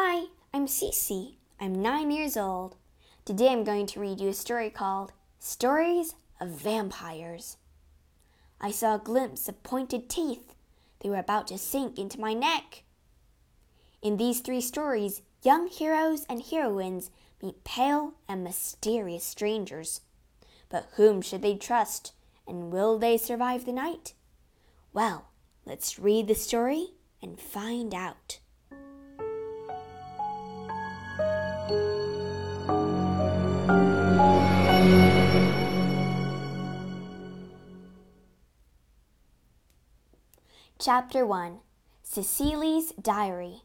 Hi, I'm Cece. I'm nine years old. Today I'm going to read you a story called Stories of Vampires. I saw a glimpse of pointed teeth. They were about to sink into my neck. In these three stories, young heroes and heroines meet pale and mysterious strangers. But whom should they trust, and will they survive the night? Well, let's read the story and find out. Chapter 1 Cecily's Diary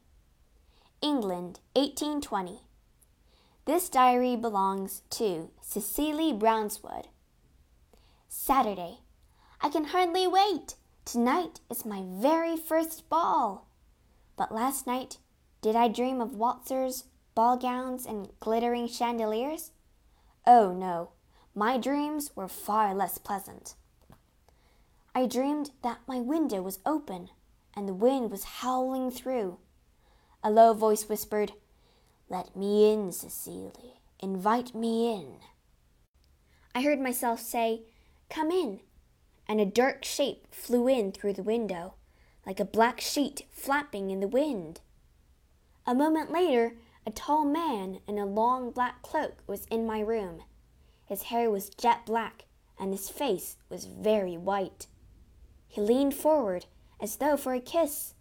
England, 1820. This diary belongs to Cecily Brownswood. Saturday. I can hardly wait. Tonight is my very first ball. But last night, did I dream of waltzers, ball gowns, and glittering chandeliers? Oh, no. My dreams were far less pleasant. I dreamed that my window was open and the wind was howling through. A low voice whispered, Let me in, Cecily. Invite me in. I heard myself say, Come in, and a dark shape flew in through the window, like a black sheet flapping in the wind. A moment later, a tall man in a long black cloak was in my room. His hair was jet black, and his face was very white. He leaned forward as though for a kiss,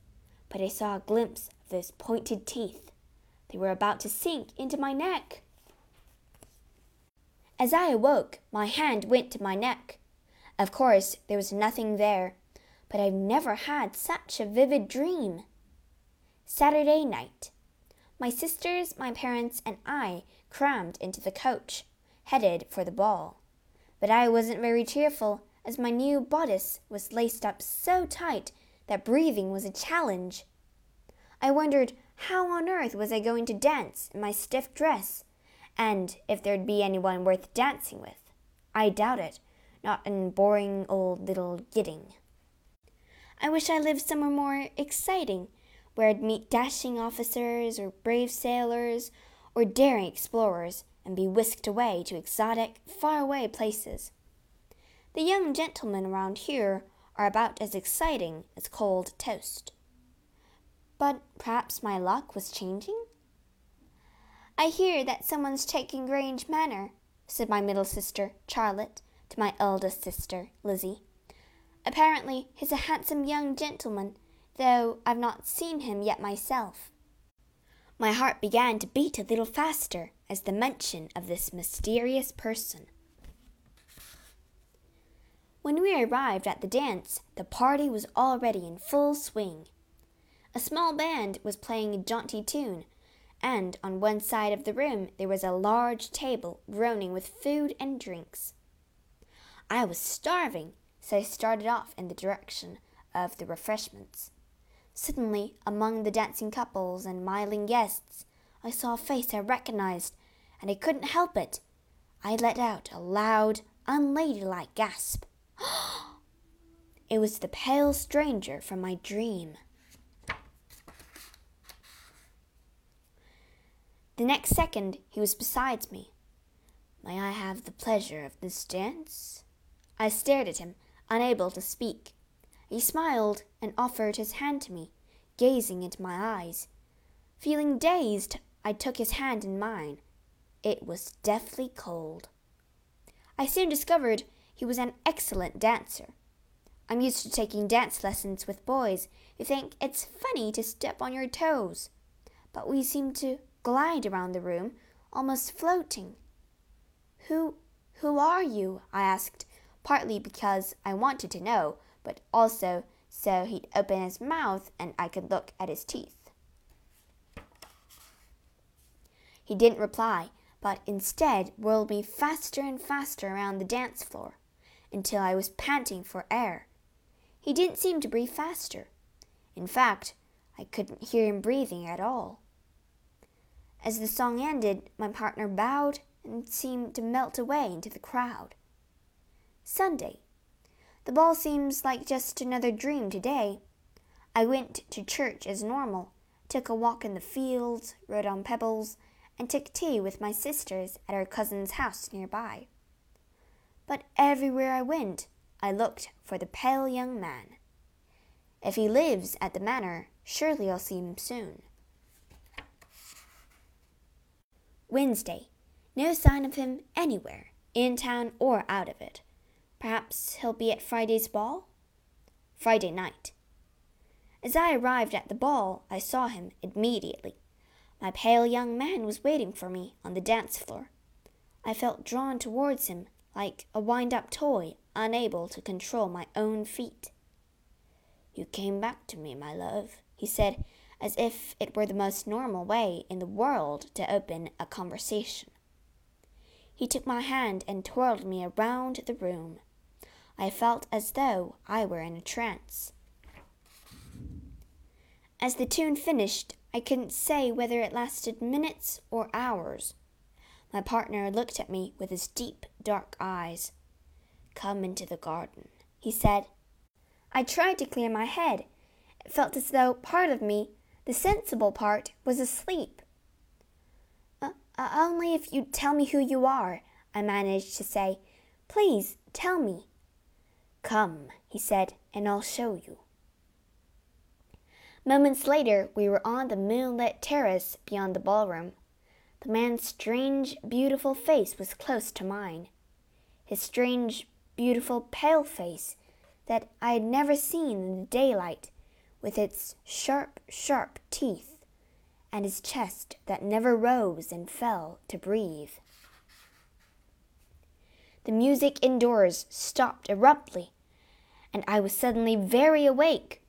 but I saw a glimpse of those pointed teeth. They were about to sink into my neck. As I awoke, my hand went to my neck. Of course, there was nothing there, but I've never had such a vivid dream. Saturday night. My sisters, my parents, and I crammed into the coach, headed for the ball. But I wasn't very cheerful as my new bodice was laced up so tight that breathing was a challenge. I wondered how on earth was I going to dance in my stiff dress, and if there'd be anyone worth dancing with. I doubt it, not in boring old little Gidding. I wish I lived somewhere more exciting, where I'd meet dashing officers or brave sailors or daring explorers and be whisked away to exotic, far-away places. The young gentlemen around here are about as exciting as cold toast. But perhaps my luck was changing? I hear that someone's taking Grange Manor, said my middle sister, Charlotte, to my eldest sister, Lizzie. Apparently he's a handsome young gentleman, though I've not seen him yet myself. My heart began to beat a little faster as the mention of this mysterious person when we arrived at the dance, the party was already in full swing. A small band was playing a jaunty tune, and on one side of the room there was a large table groaning with food and drinks. I was starving, so I started off in the direction of the refreshments. Suddenly, among the dancing couples and miling guests, I saw a face I recognized, and I couldn't help it. I let out a loud, unladylike gasp. it was the pale stranger from my dream. The next second he was beside me. May I have the pleasure of this dance? I stared at him, unable to speak. He smiled and offered his hand to me, gazing into my eyes. Feeling dazed, I took his hand in mine. It was deathly cold. I soon discovered he was an excellent dancer. I'm used to taking dance lessons with boys who think it's funny to step on your toes, but we seemed to glide around the room, almost floating. Who who are you? I asked, partly because I wanted to know, but also so he'd open his mouth and I could look at his teeth. He didn't reply, but instead whirled me faster and faster around the dance floor until I was panting for air. He didn't seem to breathe faster. In fact, I couldn't hear him breathing at all. As the song ended, my partner bowed and seemed to melt away into the crowd. Sunday. The ball seems like just another dream today. I went to church as normal, took a walk in the fields, rode on pebbles, and took tea with my sisters at our cousin's house nearby. But everywhere I went, I looked for the pale young man. If he lives at the manor, surely I'll see him soon. Wednesday. No sign of him anywhere, in town or out of it. Perhaps he'll be at Friday's ball? Friday night. As I arrived at the ball, I saw him immediately. My pale young man was waiting for me on the dance floor. I felt drawn towards him like a wind up toy, unable to control my own feet. You came back to me, my love, he said, as if it were the most normal way in the world to open a conversation. He took my hand and twirled me around the room. I felt as though I were in a trance. As the tune finished, I couldn't say whether it lasted minutes or hours. My partner looked at me with his deep, dark eyes. Come into the garden, he said. I tried to clear my head. It felt as though part of me, the sensible part, was asleep. Uh, only if you'd tell me who you are, I managed to say. Please, tell me. Come, he said, and I'll show you. Moments later, we were on the moonlit terrace beyond the ballroom. The man's strange, beautiful face was close to mine. His strange, beautiful, pale face that I had never seen in the daylight, with its sharp, sharp teeth, and his chest that never rose and fell to breathe. The music indoors stopped abruptly, and I was suddenly very awake.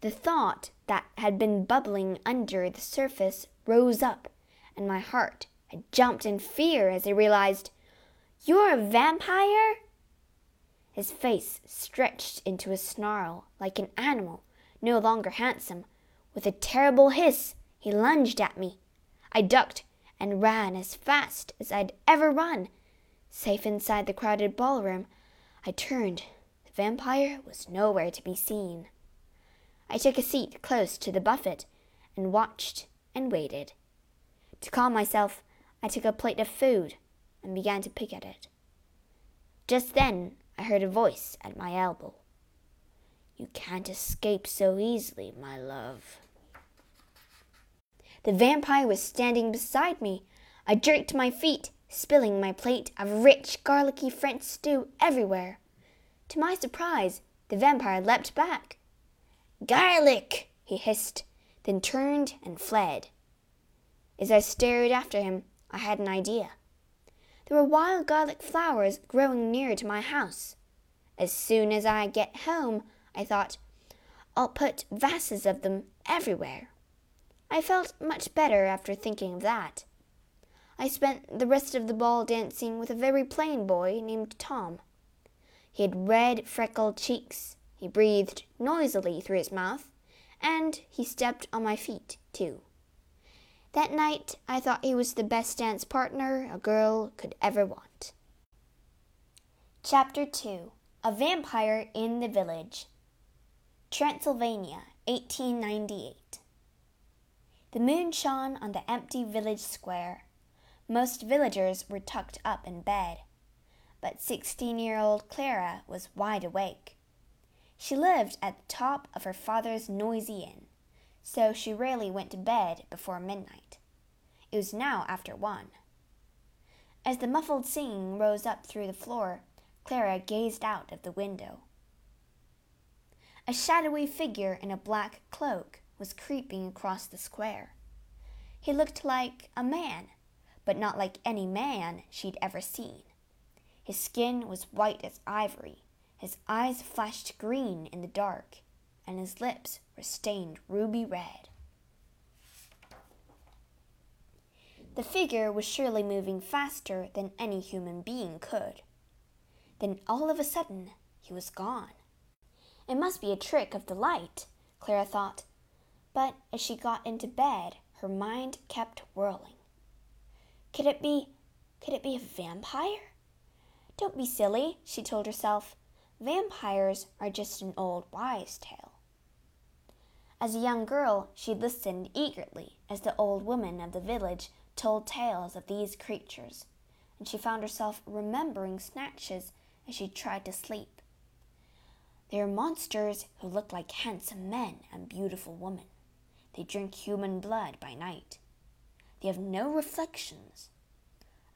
The thought that had been bubbling under the surface rose up and my heart had jumped in fear as I realized, You're a vampire? His face stretched into a snarl like an animal, no longer handsome. With a terrible hiss, he lunged at me. I ducked and ran as fast as I'd ever run. Safe inside the crowded ballroom, I turned. The vampire was nowhere to be seen. I took a seat close to the buffet and watched and waited. To calm myself, I took a plate of food and began to pick at it. Just then, I heard a voice at my elbow. You can't escape so easily, my love. The vampire was standing beside me. I jerked my feet, spilling my plate of rich, garlicky French stew everywhere. To my surprise, the vampire leapt back. Garlic! he hissed, then turned and fled. As I stared after him, I had an idea. There were wild garlic flowers growing near to my house. As soon as I get home, I thought, I'll put vases of them everywhere. I felt much better after thinking of that. I spent the rest of the ball dancing with a very plain boy named Tom. He had red, freckled cheeks. He breathed noisily through his mouth, and he stepped on my feet, too. That night, I thought he was the best dance partner a girl could ever want. Chapter 2 A Vampire in the Village Transylvania, 1898. The moon shone on the empty village square. Most villagers were tucked up in bed, but 16 year old Clara was wide awake. She lived at the top of her father's noisy inn so she rarely went to bed before midnight. It was now after one. As the muffled singing rose up through the floor, Clara gazed out of the window. A shadowy figure in a black cloak was creeping across the square. He looked like a man, but not like any man she'd ever seen. His skin was white as ivory, his eyes flashed green in the dark, and his lips were stained ruby red. The figure was surely moving faster than any human being could. Then all of a sudden, he was gone. It must be a trick of the light, Clara thought, but as she got into bed, her mind kept whirling. Could it be could it be a vampire? Don't be silly, she told herself. Vampires are just an old wives' tale. As a young girl, she listened eagerly as the old woman of the village told tales of these creatures, and she found herself remembering snatches as she tried to sleep. They are monsters who look like handsome men and beautiful women. They drink human blood by night. They have no reflections.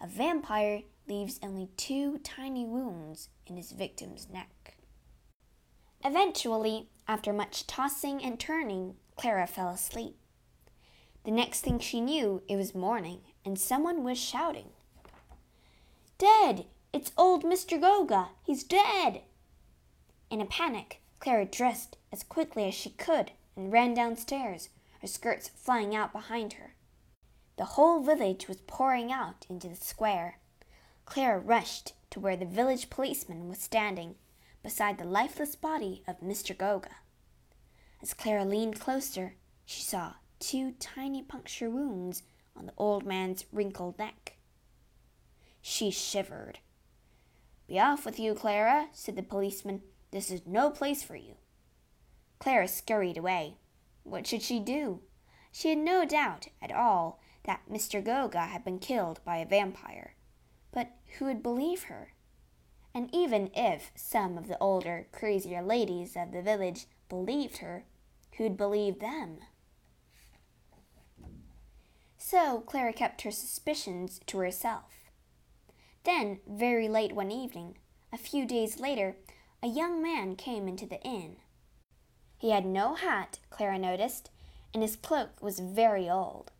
A vampire leaves only two tiny wounds in his victim's neck. Eventually, after much tossing and turning, Clara fell asleep. The next thing she knew, it was morning, and someone was shouting. Dead! It's old Mr. Goga! He's dead! In a panic, Clara dressed as quickly as she could and ran downstairs, her skirts flying out behind her. The whole village was pouring out into the square. Clara rushed to where the village policeman was standing beside the lifeless body of Mr. Goga. As Clara leaned closer, she saw two tiny puncture wounds on the old man's wrinkled neck. She shivered. Be off with you, Clara, said the policeman. This is no place for you. Clara scurried away. What should she do? She had no doubt at all that Mr. Goga had been killed by a vampire. But who would believe her? And even if some of the older, crazier ladies of the village believed her, who'd believe them? So Clara kept her suspicions to herself. Then, very late one evening, a few days later, a young man came into the inn. He had no hat, Clara noticed, and his cloak was very old.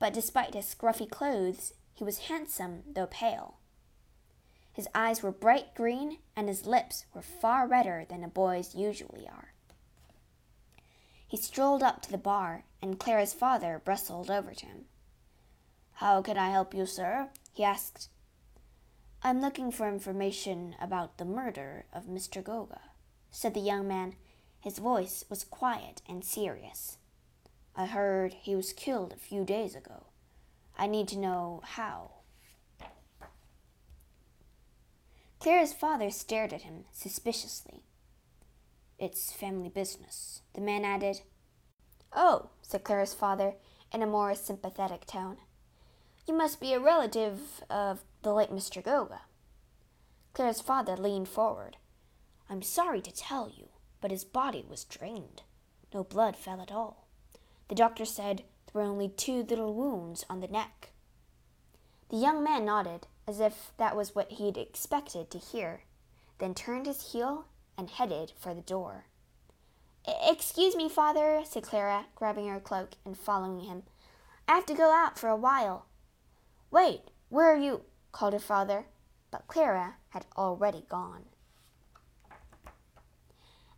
But despite his scruffy clothes, he was handsome though pale. His eyes were bright green, and his lips were far redder than a boy's usually are. He strolled up to the bar, and Clara's father bustled over to him. How can I help you, sir? he asked. I'm looking for information about the murder of Mr. Goga, said the young man. His voice was quiet and serious. I heard he was killed a few days ago. I need to know how. Clara's father stared at him suspiciously. It's family business, the man added. Oh, said Clara's father in a more sympathetic tone. You must be a relative of the late Mr. Goga. Clara's father leaned forward. I'm sorry to tell you, but his body was drained. No blood fell at all. The doctor said there were only two little wounds on the neck. The young man nodded, as if that was what he'd expected to hear, then turned his heel and headed for the door. Excuse me, father, said Clara, grabbing her cloak and following him. I have to go out for a while. Wait, where are you? called her father, but Clara had already gone.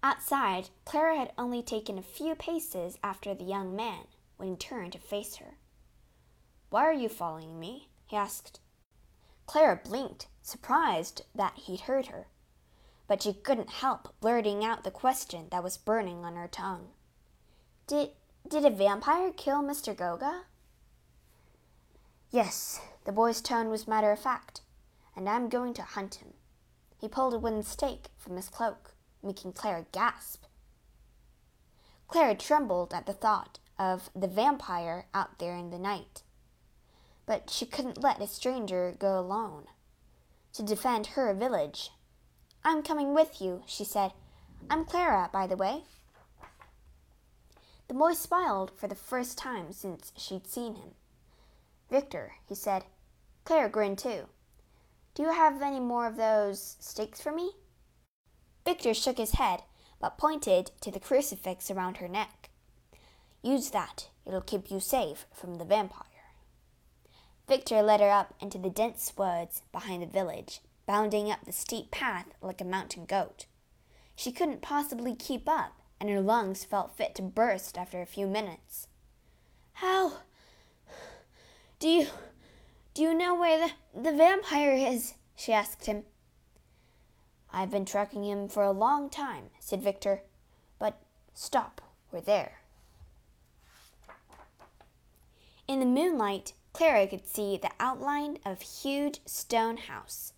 Outside, Clara had only taken a few paces after the young man when he turned to face her. Why are you following me? he asked. Clara blinked, surprised that he'd heard her but she couldn't help blurting out the question that was burning on her tongue. Did did a vampire kill Mr. Goga? Yes, the boy's tone was matter of fact, and I'm going to hunt him. He pulled a wooden stake from his cloak, making Clara gasp. Clara trembled at the thought of the vampire out there in the night. But she couldn't let a stranger go alone. To defend her village I'm coming with you, she said. I'm Clara, by the way. The boy smiled for the first time since she'd seen him. Victor, he said. Clara grinned too. Do you have any more of those sticks for me? Victor shook his head, but pointed to the crucifix around her neck. Use that. It'll keep you safe from the vampire. Victor led her up into the dense woods behind the village bounding up the steep path like a mountain goat. She couldn't possibly keep up, and her lungs felt fit to burst after a few minutes. How do you do you know where the, the vampire is? she asked him. I've been tracking him for a long time, said Victor. But stop, we're there. In the moonlight, Clara could see the outline of a huge stone house.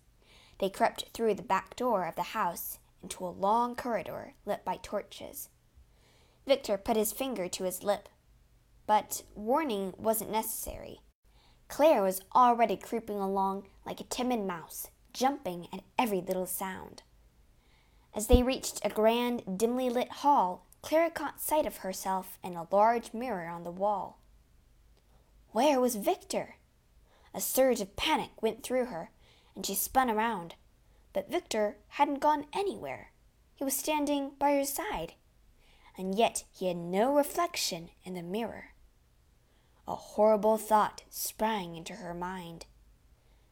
They crept through the back door of the house into a long corridor lit by torches. Victor put his finger to his lip. But warning wasn't necessary. Clara was already creeping along like a timid mouse, jumping at every little sound. As they reached a grand, dimly lit hall, Clara caught sight of herself in a large mirror on the wall. Where was Victor? A surge of panic went through her, and she spun around. But Victor hadn't gone anywhere. He was standing by her side, and yet he had no reflection in the mirror. A horrible thought sprang into her mind.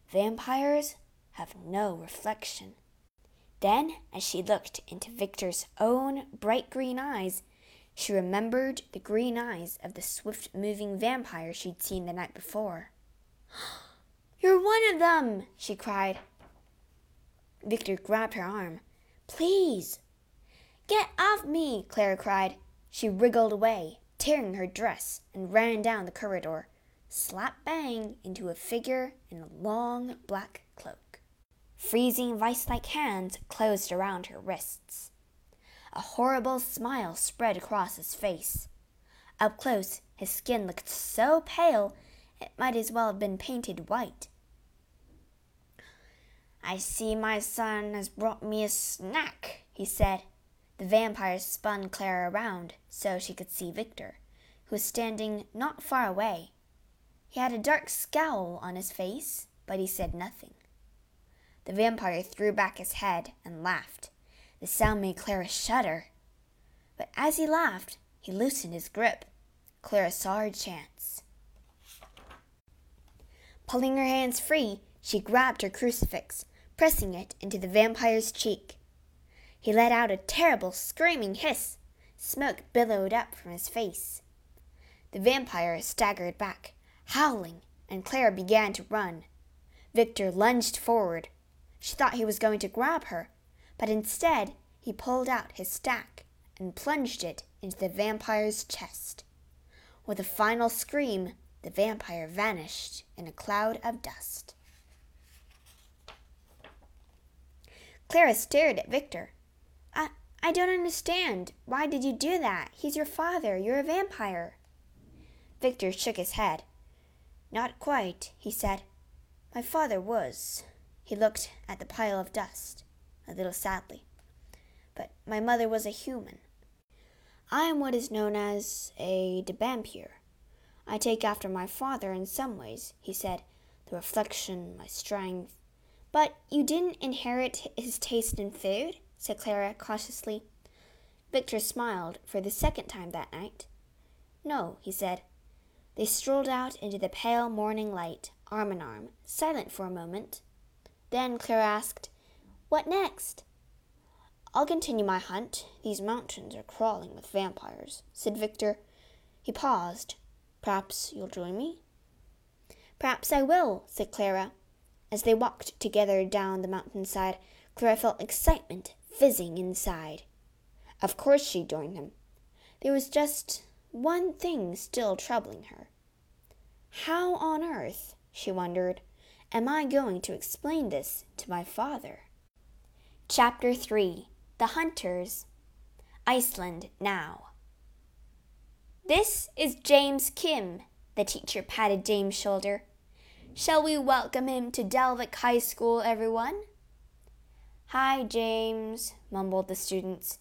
Vampires have no reflection. Then, as she looked into Victor's own bright green eyes, she remembered the green eyes of the swift moving vampire she'd seen the night before. You're one of them! she cried. Victor grabbed her arm. Please! Get off me! Clara cried. She wriggled away, tearing her dress, and ran down the corridor, slap bang into a figure in a long black cloak. Freezing vice like hands closed around her wrists. A horrible smile spread across his face. Up close, his skin looked so pale it might as well have been painted white. I see my son has brought me a snack, he said. The vampire spun Clara around so she could see Victor, who was standing not far away. He had a dark scowl on his face, but he said nothing. The vampire threw back his head and laughed. The sound made Clara shudder. But as he laughed, he loosened his grip. Clara saw her chance. Pulling her hands free, she grabbed her crucifix pressing it into the vampire's cheek. He let out a terrible screaming hiss. Smoke billowed up from his face. The vampire staggered back, howling, and Clara began to run. Victor lunged forward. She thought he was going to grab her, but instead he pulled out his stack and plunged it into the vampire's chest. With a final scream, the vampire vanished in a cloud of dust. Clara stared at Victor. I, I don't understand. Why did you do that? He's your father. You're a vampire. Victor shook his head. Not quite, he said. My father was. He looked at the pile of dust, a little sadly. But my mother was a human. I am what is known as a vampire. I take after my father in some ways, he said, the reflection, my strength, but you didn't inherit his taste in food? said Clara cautiously. Victor smiled for the second time that night. No, he said. They strolled out into the pale morning light, arm in arm, silent for a moment. Then Clara asked, What next? I'll continue my hunt. These mountains are crawling with vampires, said Victor. He paused. Perhaps you'll join me? Perhaps I will, said Clara. As they walked together down the mountainside, Clara felt excitement fizzing inside. Of course she'd join him. There was just one thing still troubling her. How on earth, she wondered, am I going to explain this to my father? Chapter 3 The Hunters Iceland Now. This is James Kim, the teacher patted James' shoulder. Shall we welcome him to Dalvik High School, everyone? Hi, James, mumbled the students.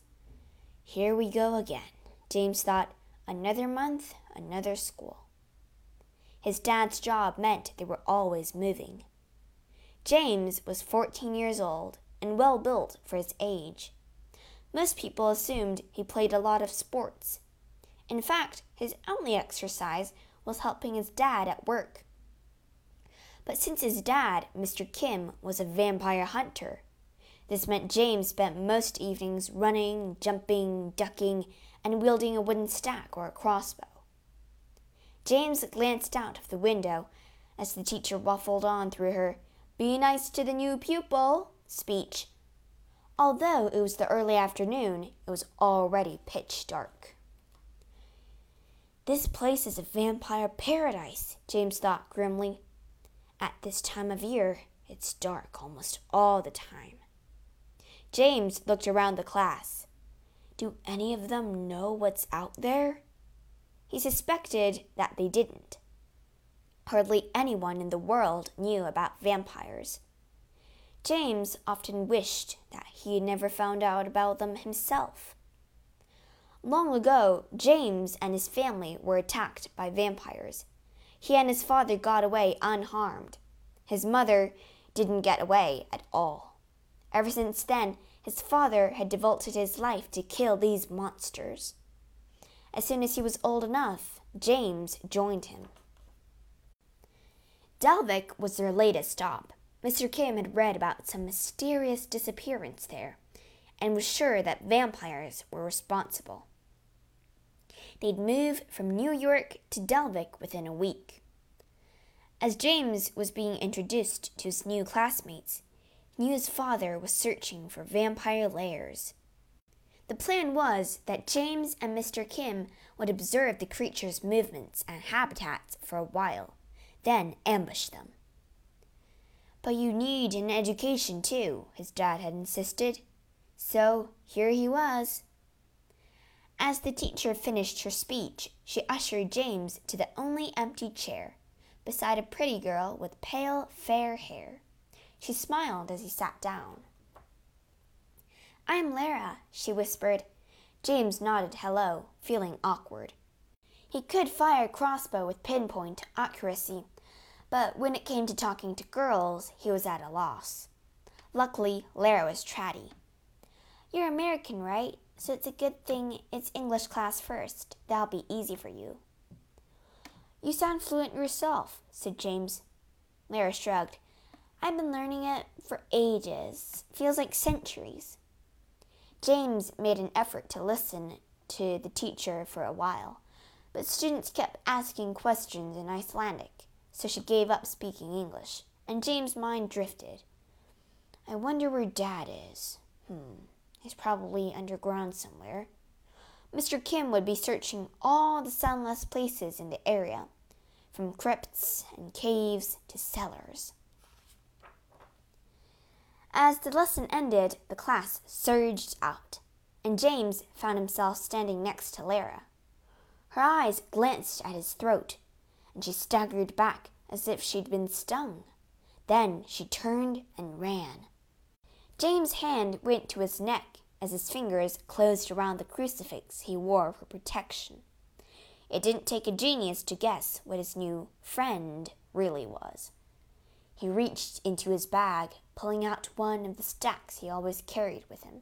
Here we go again, James thought. Another month, another school. His dad's job meant they were always moving. James was 14 years old and well built for his age. Most people assumed he played a lot of sports. In fact, his only exercise was helping his dad at work. But since his dad, Mr. Kim, was a vampire hunter, this meant James spent most evenings running, jumping, ducking, and wielding a wooden stack or a crossbow. James glanced out of the window as the teacher waffled on through her Be nice to the new pupil speech. Although it was the early afternoon, it was already pitch dark. This place is a vampire paradise, James thought grimly. At this time of year, it's dark almost all the time. James looked around the class. Do any of them know what's out there? He suspected that they didn't. Hardly anyone in the world knew about vampires. James often wished that he had never found out about them himself. Long ago, James and his family were attacked by vampires. He and his father got away unharmed. His mother didn't get away at all. Ever since then, his father had devoted his life to kill these monsters. As soon as he was old enough, James joined him. Dalvik was their latest stop. Mr. Kim had read about some mysterious disappearance there and was sure that vampires were responsible. They'd move from New York to Dalvik within a week. As James was being introduced to his new classmates, he knew his father was searching for vampire lairs. The plan was that James and Mr. Kim would observe the creatures' movements and habitats for a while, then ambush them. But you need an education too, his dad had insisted. So here he was. As the teacher finished her speech, she ushered James to the only empty chair, beside a pretty girl with pale, fair hair. She smiled as he sat down. I'm Lara, she whispered. James nodded hello, feeling awkward. He could fire a crossbow with pinpoint accuracy, but when it came to talking to girls, he was at a loss. Luckily, Lara was chatty. You're American, right? So it's a good thing it's English class first. That'll be easy for you. You sound fluent yourself, said James. Lara shrugged. I've been learning it for ages. Feels like centuries. James made an effort to listen to the teacher for a while, but students kept asking questions in Icelandic, so she gave up speaking English, and James' mind drifted. I wonder where Dad is. Hmm, he's probably underground somewhere. Mr. Kim would be searching all the sunless places in the area, from crypts and caves to cellars. As the lesson ended, the class surged out, and James found himself standing next to Lara. Her eyes glanced at his throat, and she staggered back as if she'd been stung. Then she turned and ran. James' hand went to his neck as his fingers closed around the crucifix he wore for protection. It didn't take a genius to guess what his new friend really was. He reached into his bag, pulling out one of the stacks he always carried with him,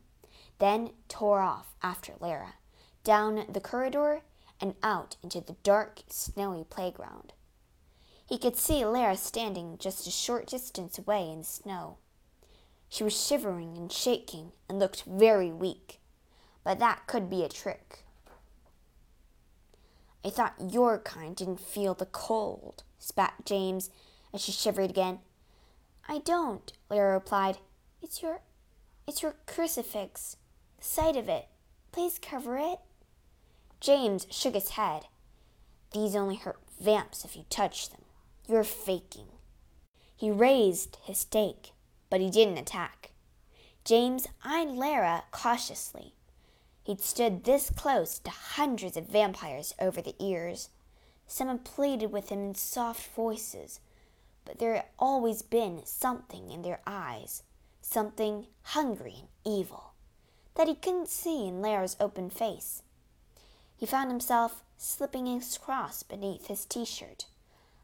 then tore off after Lara, down the corridor and out into the dark, snowy playground. He could see Lara standing just a short distance away in the snow. She was shivering and shaking and looked very weak, but that could be a trick. I thought your kind didn't feel the cold, spat James as she shivered again. I don't, Lara replied. It's your it's your crucifix. The sight of it. Please cover it. James shook his head. These only hurt vamps if you touch them. You're faking. He raised his stake, but he didn't attack. James eyed Lara cautiously. He'd stood this close to hundreds of vampires over the years. Some had pleaded with him in soft voices, but there had always been something in their eyes, something hungry and evil, that he couldn't see in Lara's open face. He found himself slipping his cross beneath his t shirt.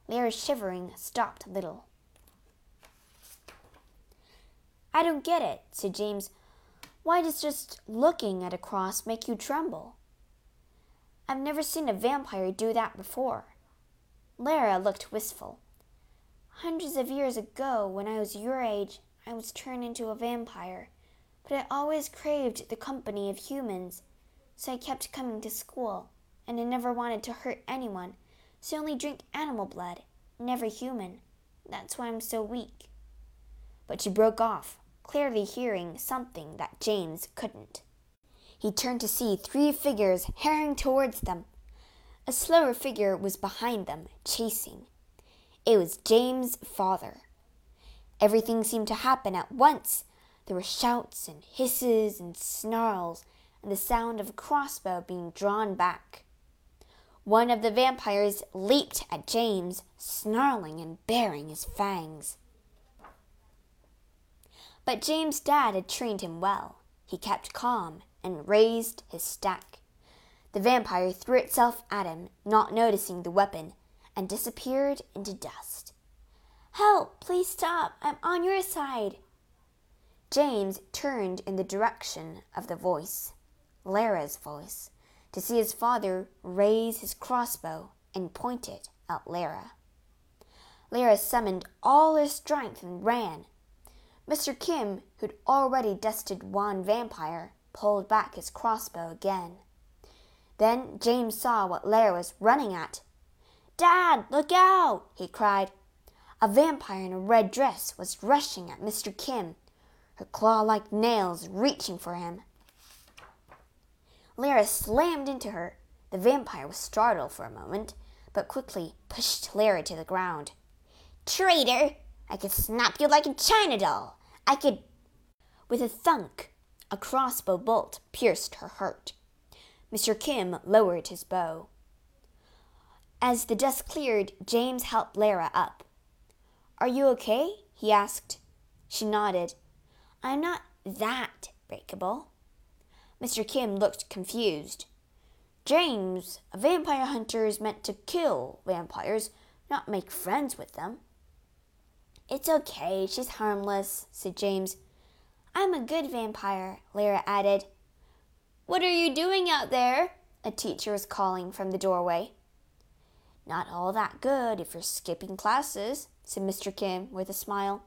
Lara's shivering stopped a little. I don't get it, said James. Why does just looking at a cross make you tremble? I've never seen a vampire do that before. Lara looked wistful. Hundreds of years ago, when I was your age, I was turned into a vampire, but I always craved the company of humans, so I kept coming to school, and I never wanted to hurt anyone, so I only drink animal blood, never human. That's why I'm so weak. But she broke off, clearly hearing something that James couldn't. He turned to see three figures hurrying towards them. A slower figure was behind them, chasing. It was James' father. Everything seemed to happen at once. There were shouts and hisses and snarls, and the sound of a crossbow being drawn back. One of the vampires leaped at James, snarling and baring his fangs. But James' dad had trained him well. He kept calm and raised his stack. The vampire threw itself at him, not noticing the weapon, and disappeared into dust. Help! Please stop! I'm on your side! James turned in the direction of the voice, Lara's voice to see his father raise his crossbow and point it at Lara. Lara summoned all her strength and ran. Mr. Kim, who'd already dusted one vampire, pulled back his crossbow again. Then James saw what Lara was running at. Dad, look out! he cried. A vampire in a red dress was rushing at Mr. Kim, her claw like nails reaching for him. Lara slammed into her. The vampire was startled for a moment, but quickly pushed Lara to the ground. Traitor! I could snap you like a china doll. I could. With a thunk, a crossbow bolt pierced her heart. Mr. Kim lowered his bow. As the dust cleared, James helped Lara up. Are you okay? he asked. She nodded. I'm not that breakable. Mr. Kim looked confused. James, a vampire hunter is meant to kill vampires, not make friends with them. It's okay, she's harmless, said James. I'm a good vampire, Lara added. What are you doing out there? A teacher was calling from the doorway. Not all that good if you're skipping classes, said Mr. Kim with a smile.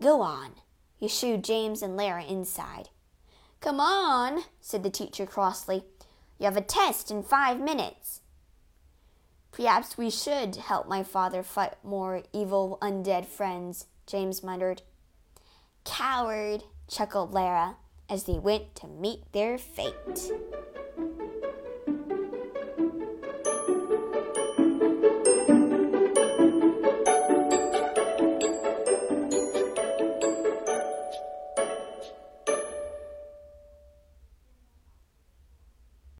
Go on. He shooed James and Lara inside. Come on, said the teacher crossly. You have a test in five minutes. Perhaps we should help my father fight more evil undead friends, James muttered. Coward, chuckled Lara as they went to meet their fate.